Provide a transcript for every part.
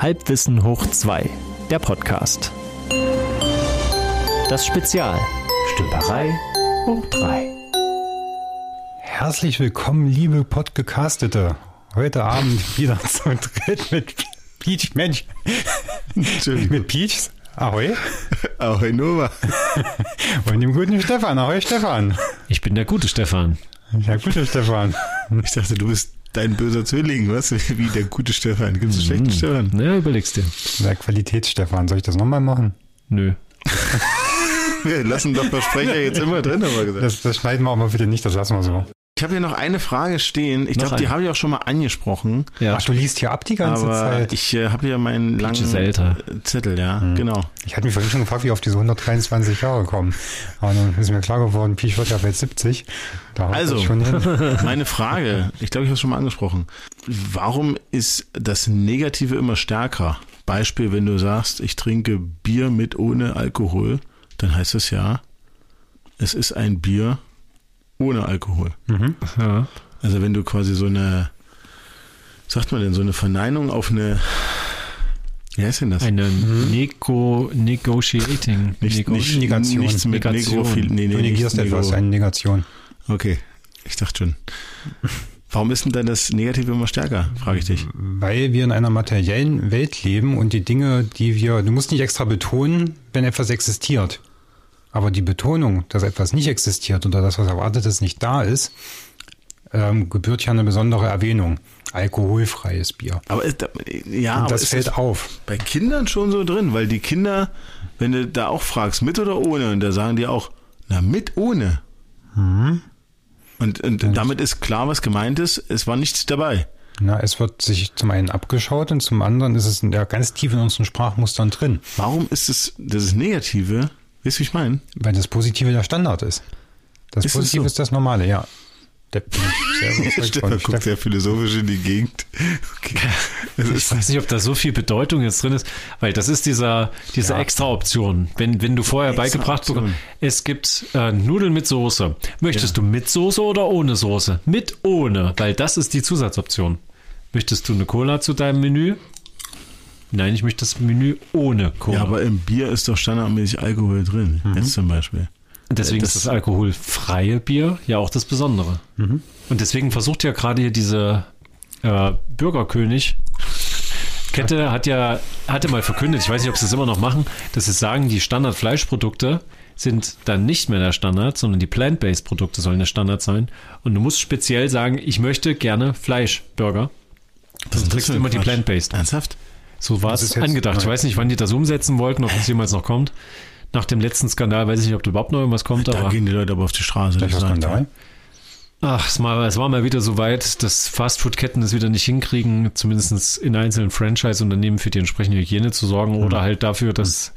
Halbwissen hoch 2, der Podcast. Das Spezial. Stümperei hoch 3. Herzlich willkommen, liebe Podcastete. Heute Abend wieder zu dritt mit Peach, Mensch. Mit Peach. Ahoi. Ahoi Nova. Und dem guten Stefan. Ahoi Stefan. Ich bin der gute Stefan. Der gute Stefan. Ich dachte, du bist dein böser Zwilling, was? Wie der gute Stefan. Gibt es einen schlechten Stefan? Na, überlegst dir. Der Qualitätsstefan. Soll ich das nochmal machen? Nö. Wir lassen doch Versprecher jetzt immer drin, haben wir gesagt. Das, das schneiden wir auch mal bitte nicht, das lassen wir so. Ich habe hier noch eine Frage stehen. Ich glaube, die habe ich auch schon mal angesprochen. Ja. Ach, du liest hier ab die ganze aber Zeit. ich äh, habe hier meinen langen ist älter. äh, Zettel, ja, genau. Ich hatte mich vorhin schon gefragt, wie auf diese 123 Jahre kommen. Aber dann ist mir klar geworden, Peach wird ja bald 70. Da Also, meine Frage, ich glaube, ich habe es schon mal angesprochen. Warum ist das Negative immer stärker? Beispiel, wenn du sagst, ich trinke Bier mit ohne Alkohol, dann heißt es ja, es ist ein Bier ohne Alkohol. Ja. Also wenn du quasi so eine, sagt man denn, so eine Verneinung auf eine, wie heißt denn das? Eine Nego Negotiating. nicht, Nego nicht, Negation. nichts mit Negation. Negrophil. Nee, Du nee, negierst nichts etwas, eine Negation. Okay, ich dachte schon. Warum ist denn dann das Negative immer stärker, frage ich dich. Weil wir in einer materiellen Welt leben und die Dinge, die wir, du musst nicht extra betonen, wenn etwas existiert. Aber die Betonung, dass etwas nicht existiert oder das, was erwartet ist, nicht da ist, ähm, gebührt ja eine besondere Erwähnung. Alkoholfreies Bier. Aber ist, da- ja, und aber das ist fällt das auf. bei Kindern schon so drin, weil die Kinder, wenn du da auch fragst, mit oder ohne, und da sagen die auch, na, mit ohne. Mhm. Und, und damit ist klar, was gemeint ist, es war nichts dabei. Na, es wird sich zum einen abgeschaut und zum anderen ist es in der ganz tief in unseren Sprachmustern drin, Warum ist es, das ist Negative, weißt du, wie ich meine? weil das Positive der Standard ist. Das Ist Positive so? ist das Normale, ja. Stefan guckt sehr philosophisch in die Gegend. Okay. Ich weiß nicht, ob da so viel Bedeutung jetzt drin ist, weil das ist dieser, diese Ja. Extra-Option. Wenn, wenn du vorher beigebracht bekommst, es gibt äh, Nudeln mit Soße. Möchtest du mit Soße oder ohne Soße? Mit ohne, weil das ist die Zusatzoption. Möchtest du eine Cola zu deinem Menü? Nein, ich möchte das Menü ohne Cola. ja, aber im Bier ist doch standardmäßig Alkohol drin. Mhm. Jetzt zum Beispiel. Und deswegen das- ist das alkoholfreie Bier ja auch das Besondere. Mhm. Und deswegen versucht ja gerade hier diese äh, Bürgerkönig Kette hat ja hatte mal verkündet, ich weiß nicht, ob sie es immer noch machen, dass sie sagen, die Standard-Fleischprodukte sind dann nicht mehr der Standard, sondern die Plant-Based Produkte sollen der Standard sein. Und du musst speziell sagen, ich möchte gerne Fleischburger. Das kriegst du immer die Plant-Based. Ernsthaft? So war es angedacht. Ich weiß nicht, wann die das umsetzen wollten, ob es jemals noch kommt. Nach dem letzten Skandal weiß ich nicht, ob da überhaupt noch irgendwas kommt, Da aber gehen die Leute aber auf die Straße. Sagt Skandal. Ach, es war, es war mal wieder so weit, dass Fastfood-Ketten es wieder nicht hinkriegen, zumindest in einzelnen Franchise-Unternehmen für die entsprechende Hygiene zu sorgen oder halt dafür, dass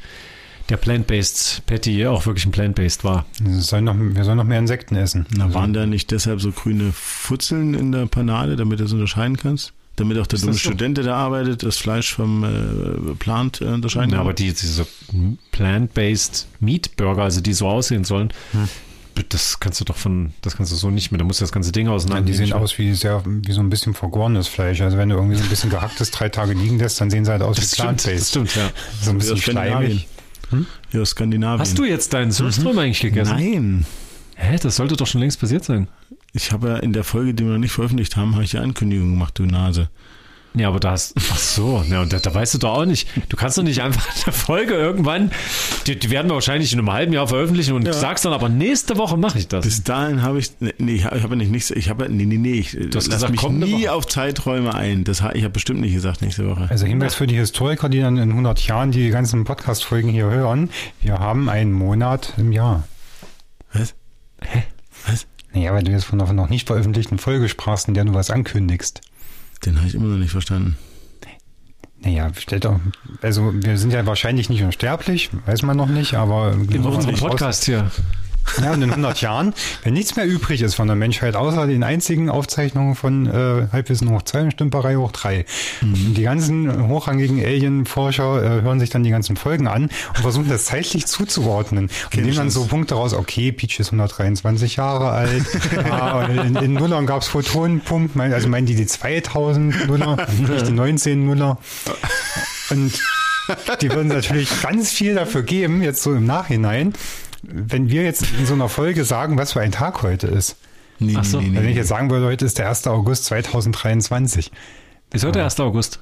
der Plant-Based Patty auch wirklich ein Plant-Based war. Es soll noch, wir sollen noch mehr Insekten essen. Na, waren da nicht deshalb so grüne Futzeln in der Panade, damit du es unterscheiden kannst? Damit auch der dumme das so? Student, der da arbeitet, das Fleisch vom äh, Plant äh, unterscheiden Ja, kann? aber die, diese Plant-Based Meat Burger, also die so aussehen sollen, das kannst du doch von, das kannst du so nicht mehr. Da musst du das ganze Ding Nein, auseinander. die sehen aus wie sehr, wie so ein bisschen vergorenes Fleisch. Also wenn du irgendwie so ein bisschen gehacktes drei Tage liegen lässt, dann sehen sie halt aus Das wie stimmt, das Plant-Based. stimmt, ja. So ein bisschen schleimig. Ja, aus Skandinavien. Hast du jetzt deinen Surström eigentlich gegessen? Nein. Hä, das sollte doch schon längst passiert sein. Ich habe ja in der Folge, die wir noch nicht veröffentlicht haben, habe ich ja Ankündigung gemacht, du Nase. Ja, aber da hast. Ach so, ja, und da, da weißt du doch auch nicht. Du kannst doch nicht einfach eine Folge irgendwann, die, die werden wir wahrscheinlich in einem halben Jahr veröffentlichen und Ja. sagst dann aber nächste Woche mache ich das. Bis dahin habe ich, nee, ich habe ja nicht nichts, ich habe, nee, nee, nee, ich hast lass gesagt, mich nie Woche. auf Zeiträume ein. Das, ich habe bestimmt nicht gesagt nächste Woche. Also Hinweis für die Historiker, die dann in 100 Jahren die ganzen Podcast-Folgen hier hören. Wir haben einen Monat im Jahr. Was? Naja, weil du jetzt von einer noch nicht veröffentlichten Folge sprachst, in der du was ankündigst. Den habe ich immer noch nicht verstanden. Naja, stellt doch, also wir sind ja wahrscheinlich nicht unsterblich, weiß man noch nicht, aber In unserem Podcast hier. Ja, und in 100 Jahren, wenn nichts mehr übrig ist von der Menschheit, außer den einzigen Aufzeichnungen von äh, Halbwissen hoch 2 und Stümperei hoch 3. Und Die ganzen hochrangigen Alien-Forscher äh, hören sich dann die ganzen Folgen an und versuchen das zeitlich zuzuordnen. Und nehmen dann so Punkte raus, okay, Peach ist 123 Jahre alt, ja, und in, in Nullern gab es Photonenpumpen, mein- also meinen die die 2000 Nuller, nicht die 19 Nuller. Und die würden natürlich ganz viel dafür geben, jetzt so im Nachhinein, wenn wir jetzt in so einer Folge sagen, was für ein Tag heute ist. Nee, Ach so. nee, nee, Wenn ich jetzt sagen würde, heute ist der 1. August 2023. Ist heute 1. August.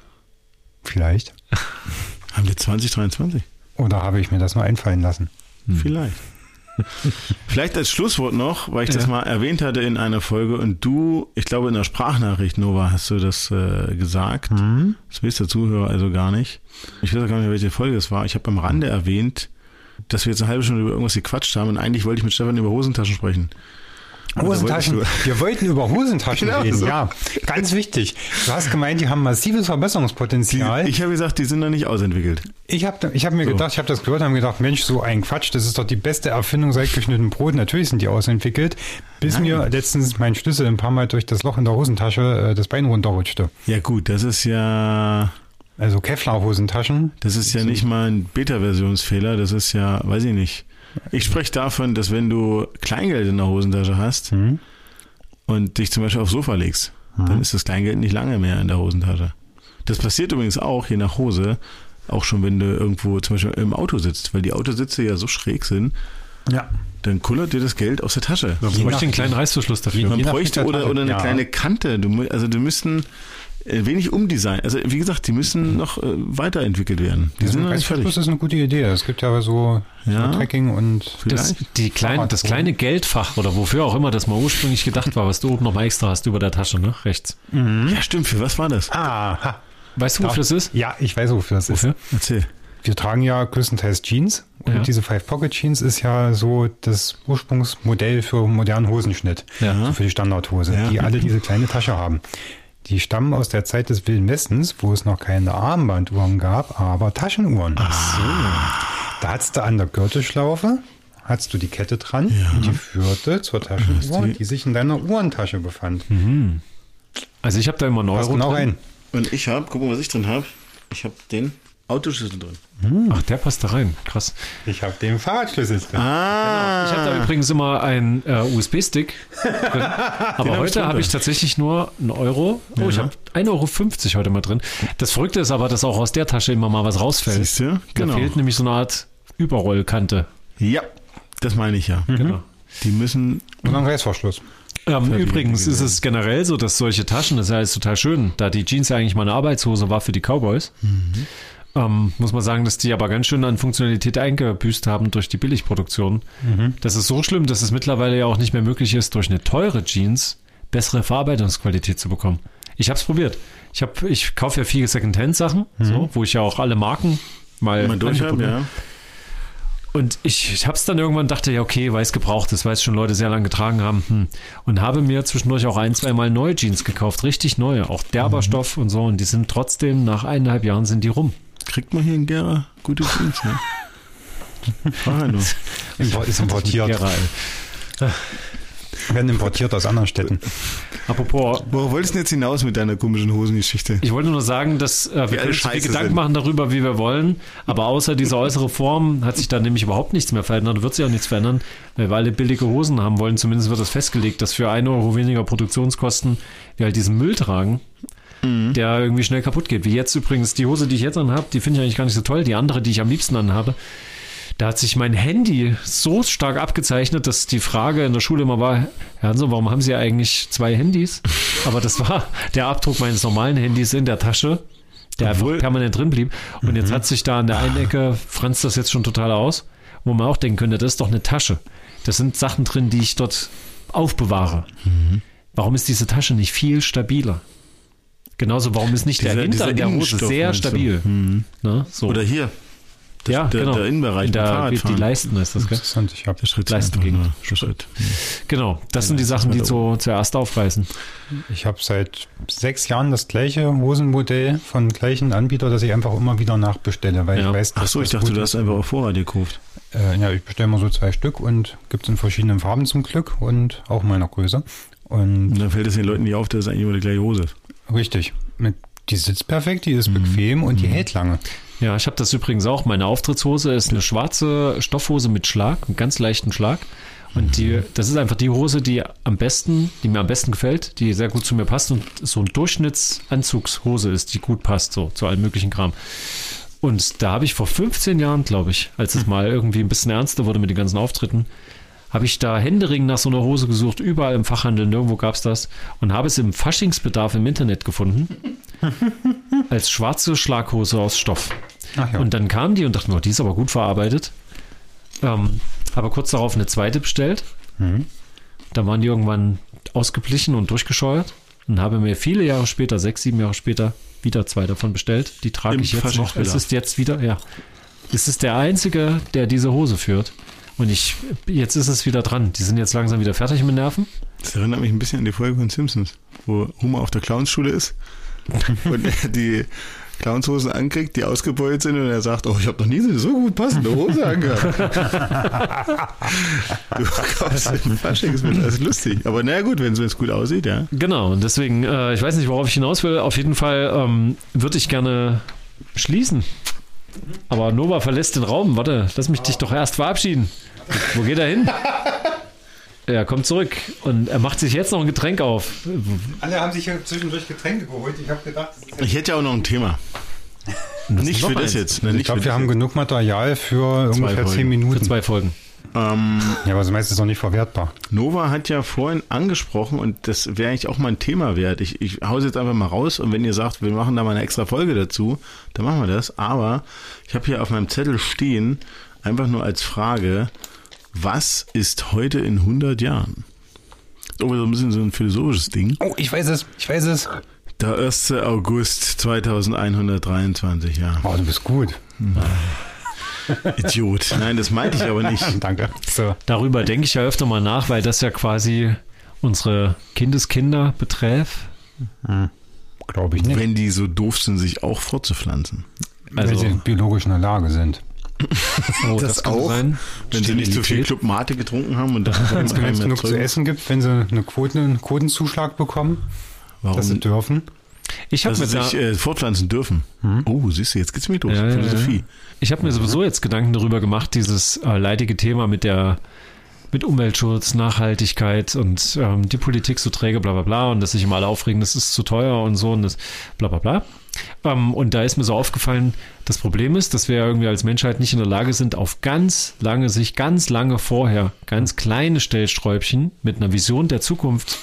Vielleicht. Haben wir 2023? Oder habe ich mir das nur einfallen lassen? Vielleicht. Vielleicht als Schlusswort noch, weil ich das Ja. mal erwähnt hatte in einer Folge und du, ich glaube in der Sprachnachricht, Nova, hast du das äh, gesagt. Das weiß der Zuhörer also gar nicht. Ich weiß auch gar nicht, mehr, welche Folge es war. Ich habe am Rande erwähnt, dass wir jetzt eine halbe Stunde über irgendwas gequatscht haben und eigentlich wollte ich mit Stefan über Hosentaschen sprechen. Da Hosentaschen. wolltest du- Wir wollten über Hosentaschen Genau reden, so. ja. Ganz wichtig. Du hast gemeint, die haben massives Verbesserungspotenzial. Ich habe gesagt, die sind noch nicht ausentwickelt. Ich habe ich hab mir So. gedacht, ich habe das gehört, habe gedacht, Mensch, so ein Quatsch, das ist doch die beste Erfindung seit geschnittenem Brot. Natürlich sind die ausentwickelt, bis Nein. mir letztens mein Schlüssel ein paar Mal durch das Loch in der Hosentasche äh, das Bein runterrutschte. Ja gut, das ist ja, Also Kevlar-Hosentaschen. das ist ja nicht mal ein Beta-Versionsfehler. Das ist ja, weiß ich nicht. Ich spreche davon, dass wenn du Kleingeld in der Hosentasche hast Hm? und dich zum Beispiel aufs Sofa legst, dann ist das Kleingeld nicht lange mehr in der Hosentasche. Das passiert übrigens auch, je nach Hose, auch schon wenn du irgendwo zum Beispiel im Auto sitzt, weil die Autositze ja so schräg sind, Ja. dann kullert dir das Geld aus der Tasche. Man bräuchte einen kleinen Reißverschluss dafür. Man bräuchte oder, Hinterteil, oder eine ja. kleine Kante. Du, also die müssten wenig umdesignen. Also wie gesagt, die müssen noch äh, weiterentwickelt werden. Die Diesen sind noch nicht fertig. ist eine gute Idee. Es gibt ja aber so, Ja. so Tracking und Das, die kleine, das kleine Geldfach oder wofür auch immer das mal ursprünglich gedacht war, was du oben nochmal extra hast über der Tasche, ne? Rechts. Ja, stimmt. Für was war das? Aha. Weißt du, wofür das ist? Ja, ich weiß, wofür das ist. Wofür? Erzähl. Wir tragen ja größtenteils Jeans und Ja. diese Five Pocket Jeans ist ja so das Ursprungsmodell für modernen Hosenschnitt, Ja. so für die Standardhose, Ja. die alle diese kleine Tasche haben. Die stammen aus der Zeit des Wilden Westens, wo es noch keine Armbanduhren gab, aber Taschenuhren. Ach so. Da hattest du an der Gürtelschlaufe, hattest du die Kette dran und die führte zur Taschenuhr, die- die sich in deiner Uhrentasche befand. Also ich habe da immer einen Passt genau drin. rein. Und ich habe, guck mal, was ich drin habe. Ich habe den Autoschlüssel drin. Ach, der passt da rein. Krass. Ich habe den Fahrradschlüssel drin. Ah, Ich habe da übrigens immer einen äh, USB-Stick drin. Aber ich heute habe ich tatsächlich nur einen Euro. Oh, ich Ja. habe 1,50 Euro heute mal drin. Das Verrückte ist aber, dass auch aus der Tasche immer mal was rausfällt. Siehst du? Genau. Da fehlt nämlich so eine Art Überrollkante. Ja, das meine ich ja. Genau. Die müssen. Und ein Reißverschluss. Ähm, übrigens ist es generell so, dass solche Taschen, das ist ja alles total schön, da die Jeans ja eigentlich mal eine Arbeitshose war für die Cowboys, ähm, muss man sagen, dass die aber ganz schön an Funktionalität eingebüßt haben durch die Billigproduktion. Das ist so schlimm, dass es mittlerweile ja auch nicht mehr möglich ist, durch eine teure Jeans bessere Verarbeitungsqualität zu bekommen. Ich habe es probiert. Ich, hab, ich kaufe ja viele Secondhand-Sachen, so, wo ich ja auch alle Marken mal Mal ja. und ich, ich habe es dann irgendwann dachte, ja, okay, weil es gebraucht ist, weil es schon Leute sehr lange getragen haben. Hm. Und habe mir zwischendurch auch ein, zwei Mal neue Jeans gekauft, richtig neue, auch derber Stoff und so. Und die sind trotzdem, nach eineinhalb Jahren sind die rum. Kriegt man hier in Gera gute Jeans, ne? Frag ja nur. Ist importiert. Gera. Werden importiert aus anderen Städten. Apropos, Worauf wolltest du denn jetzt hinaus mit deiner komischen Hosengeschichte? ich wollte nur sagen, dass äh, wir alle können viel Gedanken sind. machen darüber, wie wir wollen. Aber außer dieser äußere Form hat sich da nämlich überhaupt nichts mehr verändert. Wird sich auch nichts verändern, weil wir alle billige Hosen haben wollen. Zumindest wird das festgelegt, dass für 1 Euro weniger Produktionskosten wir halt diesen Müll tragen. der irgendwie schnell kaputt geht. Wie jetzt übrigens die Hose, die ich jetzt anhabe, die finde ich eigentlich gar nicht so toll. Die andere, die ich am liebsten anhabe, da hat sich mein Handy so stark abgezeichnet, dass die Frage in der Schule immer war, Herr Hanso, warum haben Sie eigentlich zwei Handys? Aber das war der Abdruck meines normalen Handys in der Tasche, der einfach Obwohl- permanent drin blieb. Und jetzt hat sich da an der einen Ecke, franzt das jetzt schon total aus, wo man auch denken könnte, das ist doch eine Tasche. Das sind Sachen drin, die ich dort aufbewahre. Warum ist diese Tasche nicht viel stabiler? Genauso, warum ist nicht der Dieser- Hintern dieser der Hose sehr stabil? Mhm. Ne? So. Oder hier. Das, ja, der, genau. der Innenbereich In der, die Leisten ist das, gell? Interessant, ich habe Leistengegend. Schritt. Genau, das sind die Sachen, die so zuerst aufreißen. ich hab seit sechs Jahren das gleiche Hosenmodell von gleichen Anbieter, das ich einfach immer wieder nachbestelle, weil Ja. ich weiß, Ach dass so, ich das dachte, du hast einfach auf Vorrat gekauft. Äh, ja, ich bestelle mal so zwei Stück und gibt es in verschiedenen Farben zum Glück und auch meiner Größe. Und Und dann fällt es den Leuten nicht auf, dass es eigentlich immer die gleiche Hose ist. richtig, mit, die sitzt perfekt, die ist bequem und die hält lange. Ja, ich habe das übrigens auch. Meine Auftrittshose ist eine schwarze Stoffhose mit Schlag, einen ganz leichten Schlag. Und die, das ist einfach die Hose, die am besten, die mir am besten gefällt, die sehr gut zu mir passt und so ein Durchschnittsanzugshose ist, die gut passt, so zu allem möglichen Kram. Und da habe ich vor 15 Jahren, glaube ich, als es mal irgendwie ein bisschen ernster wurde mit den ganzen Auftritten, habe ich da Händering nach so einer Hose gesucht, überall im Fachhandel, nirgendwo gab es das und habe es im Faschingsbedarf im Internet gefunden. als schwarze Schlaghose aus Stoff. Ja. Und dann kam die und dachte mir, die ist aber gut verarbeitet. Ähm, habe kurz darauf eine zweite bestellt. Mhm. Da waren die irgendwann ausgeblichen und durchgescheuert. Und habe mir viele Jahre später, sechs, sieben Jahre später, wieder zwei davon bestellt. Die trage Im ich jetzt noch. Es ist jetzt wieder, ja. Es ist der einzige, der diese Hose führt. Und ich, jetzt ist es wieder dran. Die sind jetzt langsam wieder fertig mit Nerven. Das erinnert mich ein bisschen an die Folge von Simpsons, wo Homer auf der Clownsschule ist und er die Clownshosen ankriegt, die ausgebeult sind und er sagt, oh, ich habe noch nie so gut passende Hose angehabt. du kaufst den Faschings mit, das ist lustig. Aber naja gut, wenn es gut aussieht, ja. Genau, und deswegen, äh, ich weiß nicht, worauf ich hinaus will. Auf jeden Fall ähm, würde ich gerne schließen. Aber Nova verlässt den Raum. Warte, lass mich dich doch erst verabschieden. Wo geht er hin? Er kommt zurück und er macht sich jetzt noch ein Getränk auf. Alle haben sich ja zwischendurch Getränke geholt. Ich habe gedacht, das ist Ich hätte ja auch noch ein Thema. Nicht für das eins. jetzt. Ne, Ich glaube, für wir haben genug Material für ungefähr Folgen. zehn Für Minuten. zwei Folgen. Ähm, Ja, aber das meiste ist noch nicht verwertbar. Nova hat ja vorhin angesprochen und das wäre eigentlich auch mal ein Thema wert. Ich, ich hau's jetzt einfach mal raus und wenn ihr sagt, wir machen da mal eine extra Folge dazu, dann machen wir das. Aber ich habe hier auf meinem Zettel stehen, einfach nur als Frage, was ist heute in 100 Jahren? Oh, so ein bisschen so ein philosophisches Ding. Oh, ich weiß es. Ich weiß es. Der 1. August 2123, ja. Oh, du bist gut. Idiot. Nein, das meinte ich aber nicht. Danke. So. Darüber denke ich ja öfter mal nach, weil das ja quasi unsere Kindeskinder beträft. Glaube ich nicht. Wenn die so doof sind, sich auch fortzupflanzen. Also, Weil sie biologisch in der Lage sind. oh, das könnte auch, sein. Wenn sie nicht zu viel Sterilität. Club Mate getrunken haben und dann Wenn es genug zu essen gibt, wenn sie eine Quote, einen Quotenzuschlag bekommen, dass sie Warum dürfen. Ich habe mir, sich äh, fortpflanzen dürfen. Oh, siehst du, jetzt geht's mir los. Ja, ja, Philosophie. ich hab mir sowieso jetzt Gedanken darüber gemacht, dieses äh, leidige Thema mit der mit Umweltschutz, Nachhaltigkeit und ähm, die Politik so träge, bla bla bla, und dass sich immer alle aufregen, das ist zu teuer und so und das bla bla bla. Ähm, und da ist mir so aufgefallen, das Problem ist, dass wir ja irgendwie als Menschheit nicht in der Lage sind, auf ganz lange Sicht, ganz lange vorher, ganz kleine Stellsträubchen mit einer Vision der Zukunft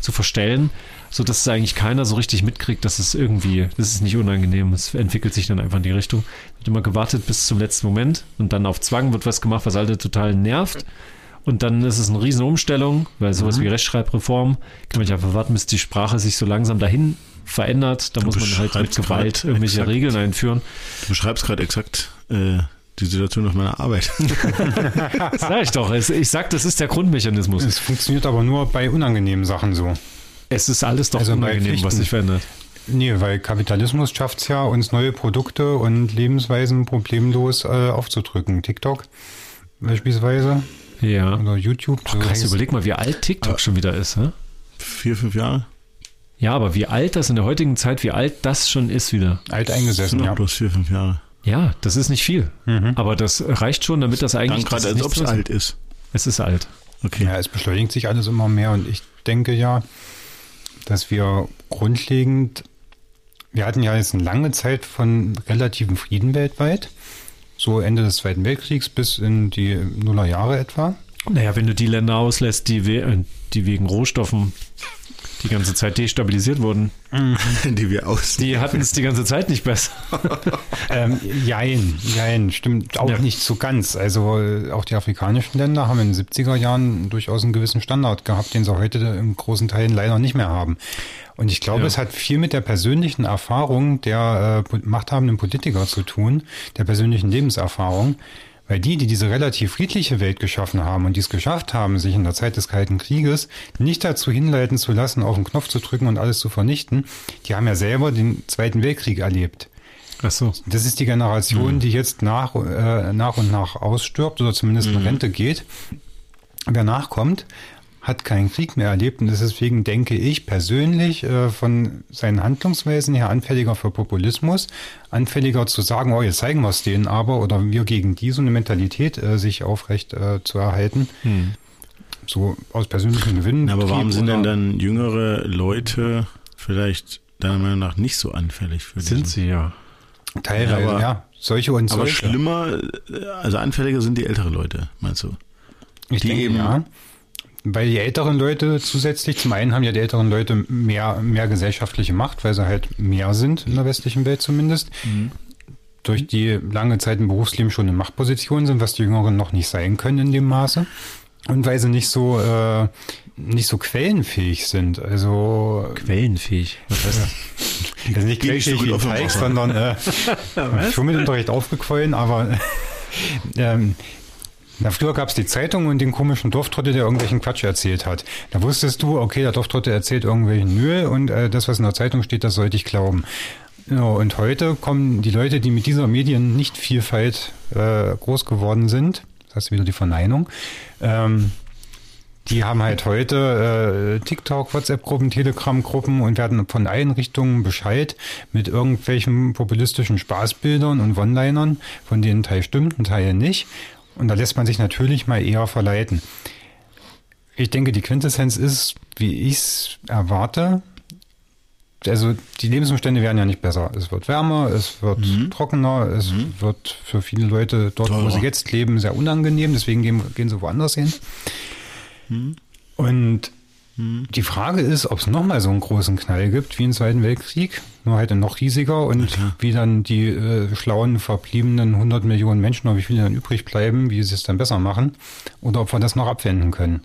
zu verstellen, sodass es eigentlich keiner so richtig mitkriegt, dass es irgendwie, das ist nicht unangenehm, es entwickelt sich dann einfach in die Richtung. Wird immer gewartet bis zum letzten Moment und dann auf Zwang wird was gemacht, was alle total nervt. Und dann ist es eine riesen Umstellung, weil sowas wie Rechtschreibreform kann man nicht einfach warten, bis die Sprache sich so langsam dahin verändert. Da muss man halt mit Gewalt irgendwelche exakt. Regeln einführen. Du beschreibst gerade exakt äh, die Situation auf meiner Arbeit. Das sag ich doch. Ich sag, das ist der Grundmechanismus. Es funktioniert aber nur bei unangenehmen Sachen so. Es ist alles doch Also unangenehm, was sich verändert. Nee, weil Kapitalismus schafft es ja, uns neue Produkte und Lebensweisen problemlos äh, aufzudrücken. TikTok beispielsweise Ja. oder YouTube. Boah, krass, überleg mal, wie alt TikTok schon wieder ist. Hä? Vier, fünf Jahre? Ja, aber wie alt das in der heutigen Zeit, wie alt das schon ist wieder. alt eingesessen, ja. bloß vier, fünf Jahre. Ja, das ist nicht viel. Mhm. Aber das reicht schon, damit das eigentlich. Dann gerade, als ist ob es alt ist. Es ist alt. Okay. Ja, es beschleunigt sich alles immer mehr und ich denke ja, dass wir grundlegend, wir hatten ja jetzt eine lange Zeit von relativen Frieden weltweit, so Ende des Zweiten Weltkriegs bis in die Nullerjahre etwa. Naja, wenn du die Länder auslässt, die, we äh, die wegen Rohstoffen die ganze Zeit destabilisiert wurden, die wir aus. die hatten es die ganze Zeit nicht besser. Ähm, jein, jein, stimmt auch Ja. nicht so ganz. Also auch die afrikanischen Länder haben in den 70er Jahren durchaus einen gewissen Standard gehabt, den sie heute in großen Teilen leider nicht mehr haben. Und ich glaube, Ja. es hat viel mit der persönlichen Erfahrung der äh, machthabenden Politiker zu tun, der persönlichen Lebenserfahrung. Weil die, die diese relativ friedliche Welt geschaffen haben und die es geschafft haben, sich in der Zeit des Kalten Krieges nicht dazu hinleiten zu lassen, auf den Knopf zu drücken und alles zu vernichten, die haben ja selber den Zweiten Weltkrieg erlebt. Ach so. Das ist die Generation, die jetzt nach, äh, nach und nach ausstirbt oder zumindest in Rente geht. Wer nachkommt, hat keinen Krieg mehr erlebt und ist deswegen, denke ich, persönlich äh, von seinen Handlungsweisen her anfälliger für Populismus, anfälliger zu sagen, oh, jetzt zeigen wir es denen aber oder wir gegen die so eine Mentalität äh, sich aufrecht äh, zu erhalten. So aus persönlichen Gewinnen. Aber warum sind denn dann jüngere Leute vielleicht deiner Meinung nach nicht so anfällig für Sind diesen- sie ja. Teilweise, Ja, ja. aber- Solche und Aber solche. schlimmer, äh, also anfälliger sind die älteren Leute, meinst du? Ich die denke, eben- ja. Weil die älteren Leute zusätzlich, zum einen haben ja die älteren Leute mehr, mehr gesellschaftliche Macht, weil sie halt mehr sind in der westlichen Welt zumindest. Durch die lange Zeit im Berufsleben schon in Machtpositionen sind, was die Jüngeren noch nicht sein können in dem Maße. Und weil sie nicht so, äh, nicht so quellenfähig sind. Also, Quellenfähig. Was heißt das? also nicht quellenfähig wie Teig, sondern äh, Schwimmunterricht aufgequollen, aber ähm, na, früher gab es die Zeitung und den komischen Dorftrottel, der irgendwelchen Quatsch erzählt hat. Da wusstest du, okay, der Dorftrottel erzählt irgendwelchen Müll und äh, das, was in der Zeitung steht, das sollte ich glauben. Ja, und heute kommen die Leute, die mit dieser Mediennichtvielfalt äh, groß geworden sind, das heißt wieder die Verneinung, ähm, die haben halt heute äh, TikTok, WhatsApp-Gruppen, Telegram-Gruppen und werden von allen Richtungen Bescheid mit irgendwelchen populistischen Spaßbildern und One-Linern, von denen Teil stimmt, ein Teil nicht. Und da lässt man sich natürlich mal eher verleiten. Ich denke, die Quintessenz ist, wie ich es erwarte, also die Lebensumstände werden ja nicht besser. Es wird wärmer, es wird trockener, es wird für viele Leute dort, wo Teurer. sie jetzt leben, sehr unangenehm, deswegen gehen, gehen sie woanders hin. Und die Frage ist, ob es nochmal so einen großen Knall gibt wie im Zweiten Weltkrieg, nur halt noch riesiger und wie dann die äh, schlauen verbliebenen 100 Millionen Menschen oder wie viele dann übrig bleiben, wie sie es dann besser machen oder ob wir das noch abwenden können.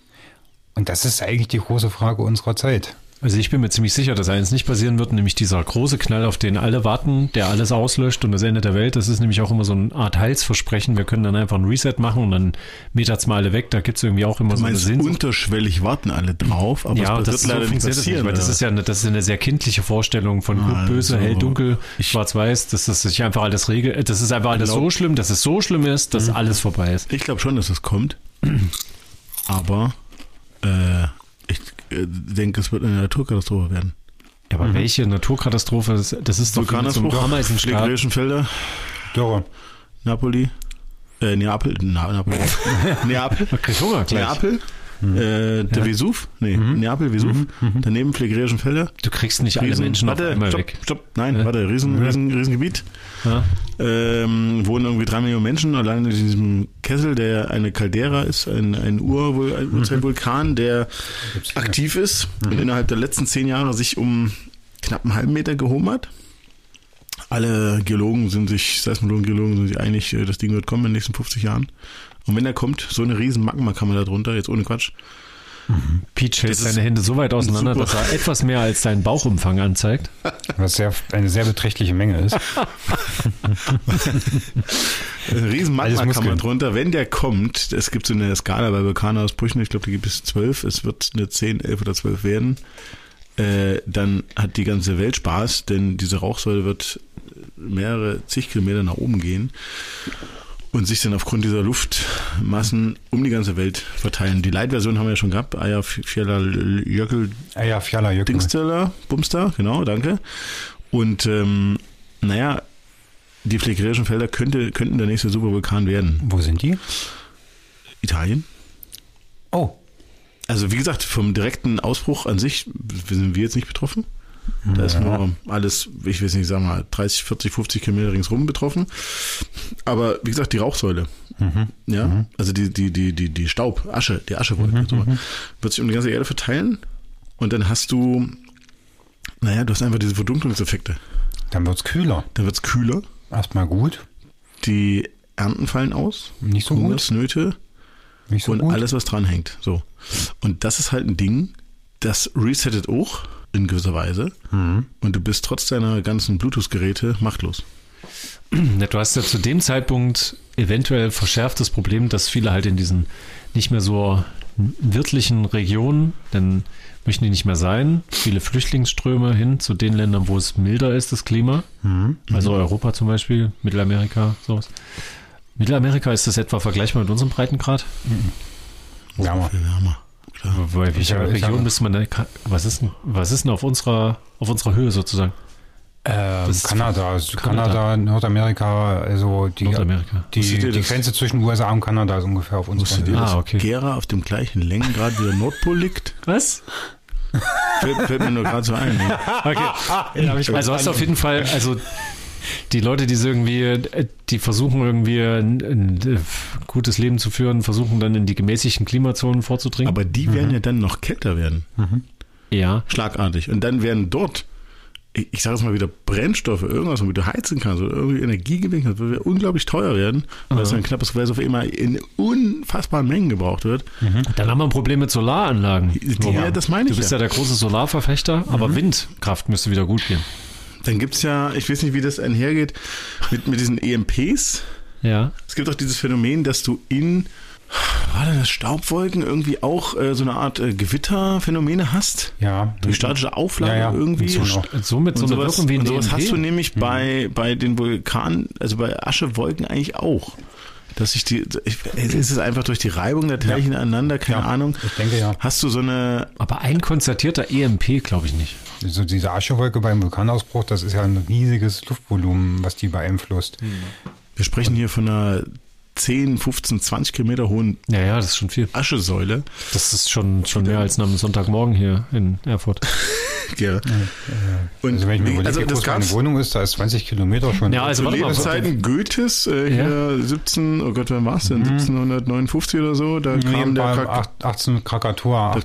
Und das ist eigentlich die große Frage unserer Zeit. Also ich bin mir ziemlich sicher, dass eins nicht passieren wird, nämlich dieser große Knall, auf den alle warten, der alles auslöscht und das Ende der Welt. Das ist nämlich auch immer so eine Art Heilsversprechen. Wir können dann einfach ein Reset machen und dann metert's mal alle weg. Da gibt's irgendwie auch immer Du so eine meinst, Sehnsucht. unterschwellig warten alle drauf, aber ja, es das wird so leider nicht funktioniert das passieren. nicht, weil das ist ja eine, das ist eine sehr kindliche Vorstellung von gut, böse, Also, hell, dunkel, schwarz-weiß, dass das sich einfach alles regelt, dass es einfach alles glaub- so schlimm, dass es so schlimm ist, dass alles vorbei ist. Ich glaube schon, dass es kommt. Aber äh, denke, es wird eine Naturkatastrophe werden. Ja, aber welche Naturkatastrophe, das, das ist doch so Vulkanausbruch, Ameisenstaat. Schlägerischen Felder, Dürre. Napoli, äh, Neapel, Na, Napoli, Neapel, Man kriegt Hunger gleich. Neapel, äh, der Vesuv, nee, Neapel, Vesuv, daneben Phlegerischen Felder. Du kriegst nicht alle Riesen- Menschen auf warte, einmal stopp, weg. stopp, nein, warte, riesen, riesen, Riesengebiet. Ja. ähm, wohnen irgendwie drei Millionen Menschen allein in diesem Kessel, der eine Caldera ist, ein, ein, Ur, ein Urzeitvulkan, der aktiv ist und innerhalb der letzten zehn Jahre sich um knapp einen halben Meter gehoben hat. Alle Geologen sind sich, Seismologen, Geologen sind sich einig, äh, das Ding wird kommen in den nächsten 50 Jahren. Und wenn er kommt, so eine riesen Magmakammer da drunter, jetzt ohne Quatsch, Pete hält Das ist seine Hände so weit auseinander, super. dass er etwas mehr als seinen Bauchumfang anzeigt. Was sehr, eine sehr beträchtliche Menge ist. Eine riesen Magmakammer drunter. Wenn der kommt, es gibt so eine Skala bei Vulkanausbrüchen, ich glaube, die gibt es zwölf, es wird eine 10, 11 oder 12 werden, äh, dann hat die ganze Welt Spaß, denn diese Rauchsäule wird mehrere zig Kilometer nach oben gehen und sich dann aufgrund dieser Luftmassen um die ganze Welt verteilen. Die Light-Version haben wir ja schon gehabt, Eier, Fjeller, Jöckel, Ah ja, Fjalla Jökull. Dingsteller, Bumster, genau, danke. Und ähm, naja, die Phlegerischen Felder könnte, könnten der nächste Supervulkan werden. Wo sind die? Italien? Oh, Also wie gesagt, vom direkten Ausbruch an sich sind wir jetzt nicht betroffen. Da ist nur alles, ich weiß nicht, sagen wir mal, 30, 40, 50 Kilometer ringsrum betroffen. Aber wie gesagt, die Rauchsäule, ja, also die, die, die, die, die Staub, Asche, die Aschewolke, so, wird sich um die ganze Erde verteilen und dann hast du, naja, du hast einfach diese Verdunklungseffekte. dann wird's kühler. Dann wird's kühler, Erstmal gut, die Ernten fallen aus, nicht so gut, Hungersnöte, nicht so und gut. alles, was dran hängt. So. Und das ist halt ein Ding, das resettet auch in gewisser Weise. Mhm. Und du bist trotz deiner ganzen Bluetooth-Geräte machtlos. Du hast ja zu dem Zeitpunkt eventuell verschärft das Problem, dass viele halt in diesen nicht mehr so wirtlichen Regionen, denn möchten die nicht mehr sein, viele Flüchtlingsströme hin zu den Ländern, wo es milder ist, das Klima. Mhm. Also Europa zum Beispiel, Mittelamerika, sowas. Mittelamerika ist das etwa vergleichbar mit unserem Breitengrad? Wärmer. Viel wärmer. Klar. Bei welcher Region müsste man da, was ist denn, was ist denn auf unserer, auf unserer Höhe sozusagen? Ähm, Kanada, also Kanada. Kanada, Nordamerika, also die, Nordamerika. die, Wusstet die? Grenze zwischen USA und Kanada ist ungefähr auf Wusstet unserer ihr, Höhe. Ah, okay. Gera auf dem gleichen Längengrad wie der Nordpol liegt? Was? Fällt, fällt mir nur gerade so ein. Ne? Okay. also hast du auf jeden Fall, also die Leute, die irgendwie, die versuchen irgendwie ein, ein äh, gutes Leben zu führen, versuchen dann in die gemäßigten Klimazonen vorzudringen. Aber die werden ja dann noch kälter werden. ja. Schlagartig. Und dann werden dort, ich, ich sage es mal wieder, Brennstoffe, irgendwas, womit du heizen kannst oder irgendwie Energie gewinnen kannst, wird unglaublich teuer werden, weil es ein knappes Weiß auf immer in unfassbaren Mengen gebraucht wird. Dann haben wir ein Problem mit Solaranlagen. Die- ja, das meine Du ich bist ja. ja der große Solarverfechter, aber Windkraft müsste wieder gut gehen. Dann gibt's ja, ich weiß nicht, wie das einhergeht, mit, mit diesen EMPs. Ja. Es gibt auch dieses Phänomen, dass du in, war denn das Staubwolken irgendwie auch äh, so eine Art äh, Gewitterphänomene hast? Ja. Durch statische Auflage Ja, ja. irgendwie. So. Somit so eine sowas, Wirkung wie ein und sowas EMP. hast du nämlich bei, bei den Vulkanen, also bei Aschewolken eigentlich auch. Dass sich die, ich, ist es einfach durch die Reibung der Teilchen aneinander, keine Ja, Ahnung. ich denke ja. Hast du so eine, Aber ein konstatierter EMP glaube ich nicht. So diese Aschewolke beim Vulkanausbruch, das ist ja ein riesiges Luftvolumen, was die beeinflusst. wir sprechen hier von einer 10, 15, 20 Kilometer hohen Ja, ja, das ist schon viel. Aschesäule. Das ist schon, schon mehr als am Sonntagmorgen hier in Erfurt. Ja. Und Also wenn ich mir überlege, also wie das groß meine Wohnung ist, da ist 20 Kilometer schon. Ja, also zu Lebenszeiten Goethes, äh, hier 17, oh Gott, wann war es denn? 1759 oder so, da Nee, kam der, Krak 8 18 Krakatoa, der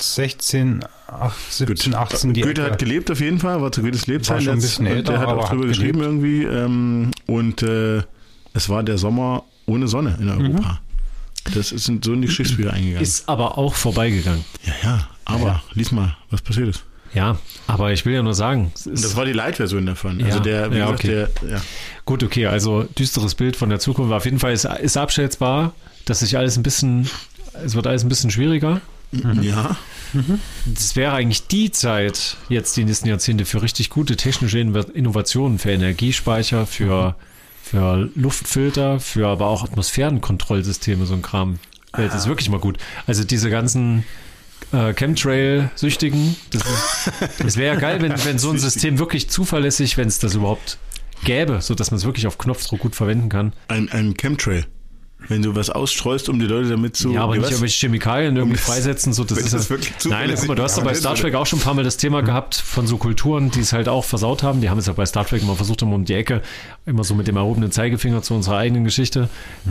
1816, Krakatau. 17, 18 die Goethe Ecke. hat gelebt auf jeden Fall, war zu Goethes Lebzeit. schon ein letzt- bisschen und älter, der hat auch hat drüber geschrieben gelebt. irgendwie. Ähm, und äh, es war der Sommer ohne Sonne in Europa. Das ist, sind so in die Geschichtsbücher eingegangen. Ist aber auch vorbeigegangen. ja, ja, aber lies mal, was passiert ist. Ja, aber ich will ja nur sagen, das war die Light-Version davon. Also Ja. der, wie Ja, gesagt, okay. der, ja. gut, okay, also düsteres Bild von der Zukunft. Auf jeden Fall ist, ist abschätzbar, dass sich alles ein bisschen, es wird alles ein bisschen schwieriger. Ja. Das wäre eigentlich die Zeit, jetzt die nächsten Jahrzehnte, für richtig gute technische Inno- Innovationen, für Energiespeicher, für, für Luftfilter, für aber auch Atmosphärenkontrollsysteme, so ein Kram. Das ist wirklich mal gut. Also diese ganzen äh, Chemtrail-Süchtigen, das es wäre ja geil, wenn, wenn so ein System wirklich zuverlässig, wenn es das überhaupt gäbe, sodass man es wirklich auf Knopfdruck gut verwenden kann. Ein, ein Chemtrail. Wenn du was ausstreust, um die Leute damit zu. Ja, aber Ja, nicht was? irgendwelche Chemikalien irgendwie freisetzen. So, das ist das ja, wirklich Nein, zuverlässig guck mal, du hast doch bei Star? Trek auch schon ein paar Mal das Thema gehabt von so Kulturen, die es halt auch versaut haben. Die haben es ja bei Star Trek immer versucht, immer um die Ecke, immer so mit dem erhobenen Zeigefinger zu unserer eigenen Geschichte.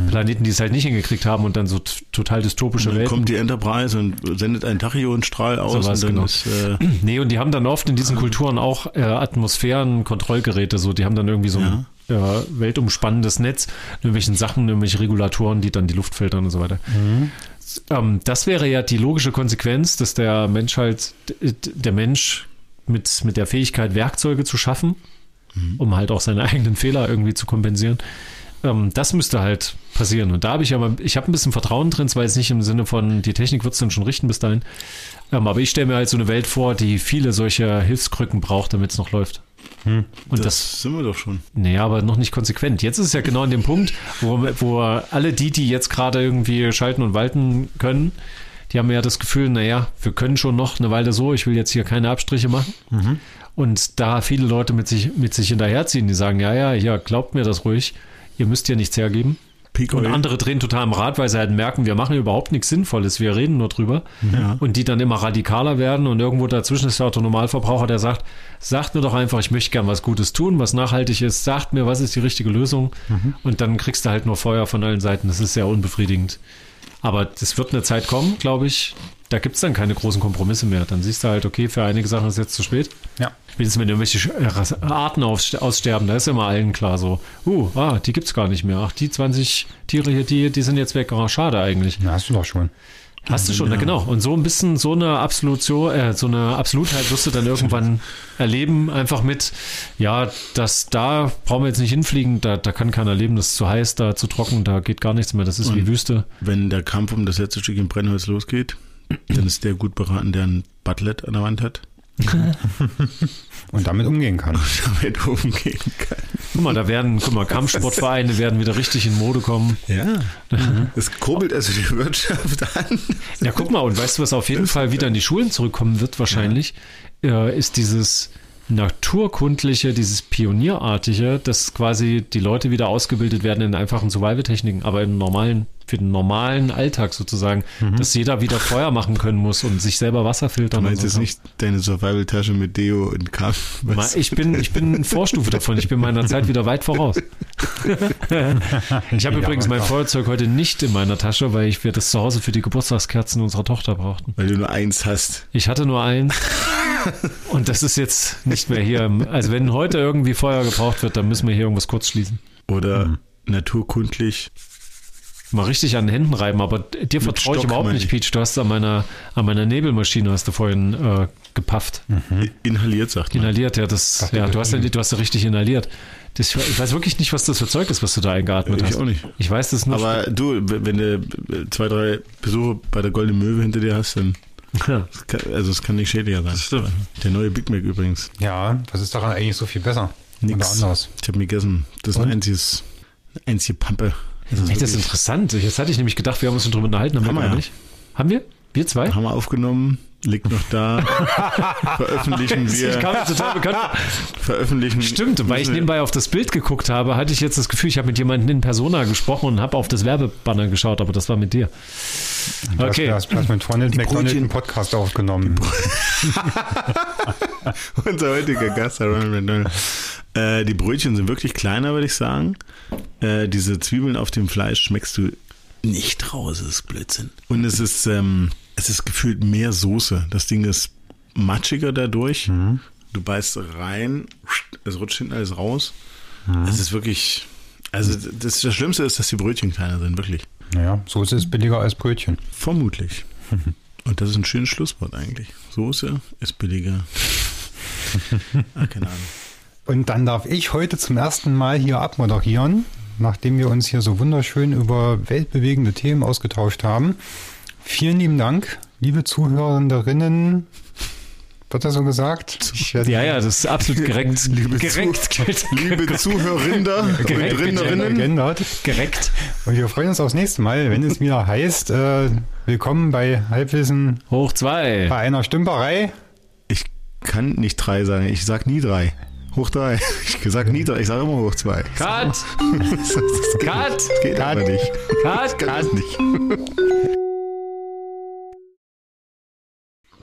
Planeten, die es halt nicht hingekriegt haben und dann so total dystopische Und dann Welten. kommt die Enterprise und sendet einen Tachyonstrahl aus Sowas, und dann genau. ist, äh, Nee, und die haben dann oft in diesen Kulturen auch äh, Atmosphärenkontrollgeräte, so die haben dann irgendwie so ein äh, weltumspannendes Netz, irgendwelchen Sachen, irgendwelche Regulatoren, die dann die Luft filtern und so weiter. Ähm, das wäre ja die logische Konsequenz, dass der Mensch halt, der Mensch mit, mit der Fähigkeit, Werkzeuge zu schaffen, um halt auch seine eigenen Fehler irgendwie zu kompensieren. Ähm, das müsste halt passieren. Und da habe ich aber, ich habe ein bisschen Vertrauen drin, zwar jetzt nicht im Sinne von, die Technik wird es dann schon richten bis dahin. Ähm, aber ich stelle mir halt so eine Welt vor, die viele solcher Hilfskrücken braucht, damit es noch läuft. Und das, das, sind wir doch schon. naja, aber noch nicht konsequent. Jetzt ist es ja genau an dem Punkt, wo, wo alle die, die jetzt gerade irgendwie schalten und walten können, die haben ja das Gefühl, naja, wir können schon noch eine Weile so, ich will jetzt hier keine Abstriche machen. Und da viele Leute mit sich, mit sich hinterherziehen, die sagen, ja, ja, ja, glaubt mir das ruhig, ihr müsst hier nichts hergeben. Peak Und andere drehen total am Rad, weil sie halt merken, wir machen überhaupt nichts Sinnvolles, wir reden nur drüber. Ja. Und die dann immer radikaler werden und irgendwo dazwischen ist der Autonormalverbraucher, der sagt, sagt mir doch einfach, ich möchte gern was Gutes tun, was nachhaltig ist, sagt mir, was ist die richtige Lösung. Und dann kriegst du halt nur Feuer von allen Seiten. Das ist sehr unbefriedigend. Aber das wird eine Zeit kommen, glaube ich. Da gibt es dann keine großen Kompromisse mehr. Dann siehst du halt, okay, für einige Sachen ist es jetzt zu spät. Ja. Spätestens wenn irgendwelche äh, Arten ausst- aussterben, da ist immer allen klar so, uh, ah, die gibt's gar nicht mehr. Ach, die 20 Tiere hier, die, die sind jetzt weg. Oh, schade eigentlich. Na, hast du doch schon. Hast du schon, na genau. Und so ein bisschen so eine Absolution, äh, so eine Absolutheit wirst du dann irgendwann erleben, einfach mit, ja, das da brauchen wir jetzt nicht hinfliegen, da, da kann keiner leben, das ist zu heiß, da zu trocken, da geht gar nichts mehr, das ist wie Und- Wüste. Wenn der Kampf um das letzte Stück im Brennholz losgeht, dann ist der gut beraten, der ein Butlet an der Wand hat, Und damit umgehen kann. damit umgehen kann. Guck mal, da werden, guck mal, Kampfsportvereine werden wieder richtig in Mode kommen. Ja. Das kurbelt also die Wirtschaft an. Ja, guck mal, und weißt du, was auf jeden Fall wieder in die Schulen zurückkommen wird, wahrscheinlich, äh, ist dieses naturkundliche, dieses Pionierartige, dass quasi die Leute wieder ausgebildet werden in einfachen Survival-Techniken, aber im normalen für den normalen Alltag sozusagen, dass jeder wieder Feuer machen können muss und sich selber Wasser Du filtern. meinst und jetzt so. nicht deine Survival-Tasche mit Deo und Kaffee? Ich bin, ich bin Vorstufe davon. Ich bin meiner Zeit wieder weit voraus. Ich habe Ja, übrigens mein. Feuerzeug heute nicht in meiner Tasche, weil ich wir das zu Hause für die Geburtstagskerzen unserer Tochter brauchten. Weil du nur eins hast. Ich hatte nur eins und das ist jetzt nicht mehr hier. Also wenn heute irgendwie Feuer gebraucht wird, dann müssen wir hier irgendwas kurz schließen. Oder Hm. naturkundlich. Mal richtig an den Händen reiben, aber dir vertraue ich überhaupt nicht, ich. Peach. Du hast an meiner, an meiner Nebelmaschine hast du vorhin äh, gepafft. Inhaliert, sagt man. Inhaliert, ja, das, ja, du hast ja, du hast ja richtig inhaliert. Das, ich weiß wirklich nicht, was das für Zeug ist, was du da eingeatmet Ich hast. auch nicht. Ich weiß das nur. Aber du, wenn du zwei, drei Besuche bei der Goldenen Möwe hinter dir hast, dann Ja. also es kann nicht schädlicher sein. stimmt. Der neue Big Mac übrigens. Ja, was ist daran eigentlich so viel besser? Nix. anders? Ich habe ihn gegessen. Das ist ein Und? einziges, eine einzige Pampe. Das ist Echt, das ist interessant. Jetzt hatte ich nämlich gedacht, wir haben uns schon drüber unterhalten, haben, Haben wir gar ja. nicht. Haben wir? Wir zwei? haben wir aufgenommen, liegt noch da. veröffentlichen Ich wir. kam mir total bekannt. Veröffentlichen. Stimmt, weil ich nebenbei auf das Bild geguckt habe, hatte ich jetzt das Gefühl, ich habe mit jemandem in Persona gesprochen und habe auf das Werbebanner geschaut, aber das war mit dir. Okay. Du hast, du hast mit Ronald McDonald einen Podcast aufgenommen. Unser heutiger Gast, Ronald McDonald. Äh, die Brötchen sind wirklich kleiner, würde ich sagen. Äh, diese Zwiebeln auf dem Fleisch schmeckst du nicht raus, das ist Blödsinn. Und es ist, ähm, es ist gefühlt mehr Soße. Das Ding ist matschiger dadurch. Du beißt rein, es rutscht hinten alles raus. Es ist wirklich, also das, das Schlimmste ist, dass die Brötchen kleiner sind, wirklich. Naja, Soße ist billiger als Brötchen. Vermutlich. Und das ist ein schönes Schlusswort eigentlich. Soße ist billiger. ah, keine Ahnung. Und dann darf ich heute zum ersten Mal hier abmoderieren, nachdem wir uns hier so wunderschön über weltbewegende Themen ausgetauscht haben. Vielen lieben Dank, liebe Zuhörerinnen. Wird das so gesagt? Ich werde- Ja, ja, das ist absolut gerekt. Liebe gerekt. Liebe Zuhörerinder und Rinderinnen, gerekt. Und wir freuen uns aufs nächste Mal, wenn es wieder heißt, äh, willkommen bei Halbwissen Hoch zwei. bei einer Stümperei. ich kann nicht drei sagen, ich sag nie drei. Hoch drei. Ich sag nie drei, ich sage immer hoch zwei. Cut. Das geht, Cut. das geht aber Cut. nicht. Cut. Das nicht.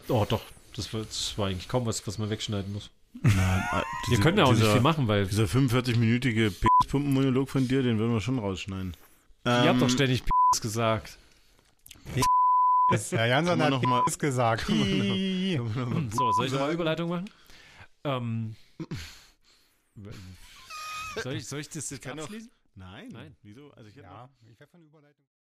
Oh, doch. Das war, das war eigentlich kaum was, was man wegschneiden muss. Nein, Wir können ja auch nicht viel machen, weil Dieser 45-minütige P-Pumpen-Monolog von dir, den würden wir schon rausschneiden. ihr habt doch Ähm, ständig P gesagt. Ja, Jansson hat noch mal- es gesagt. Hi. So, soll ich nochmal Überleitung machen? Ähm, soll, ich, soll ich das jetzt kann doch- abschließen? Nein, Nein. Wieso? Also ich hab noch- Ja, ich werde von Überleitung.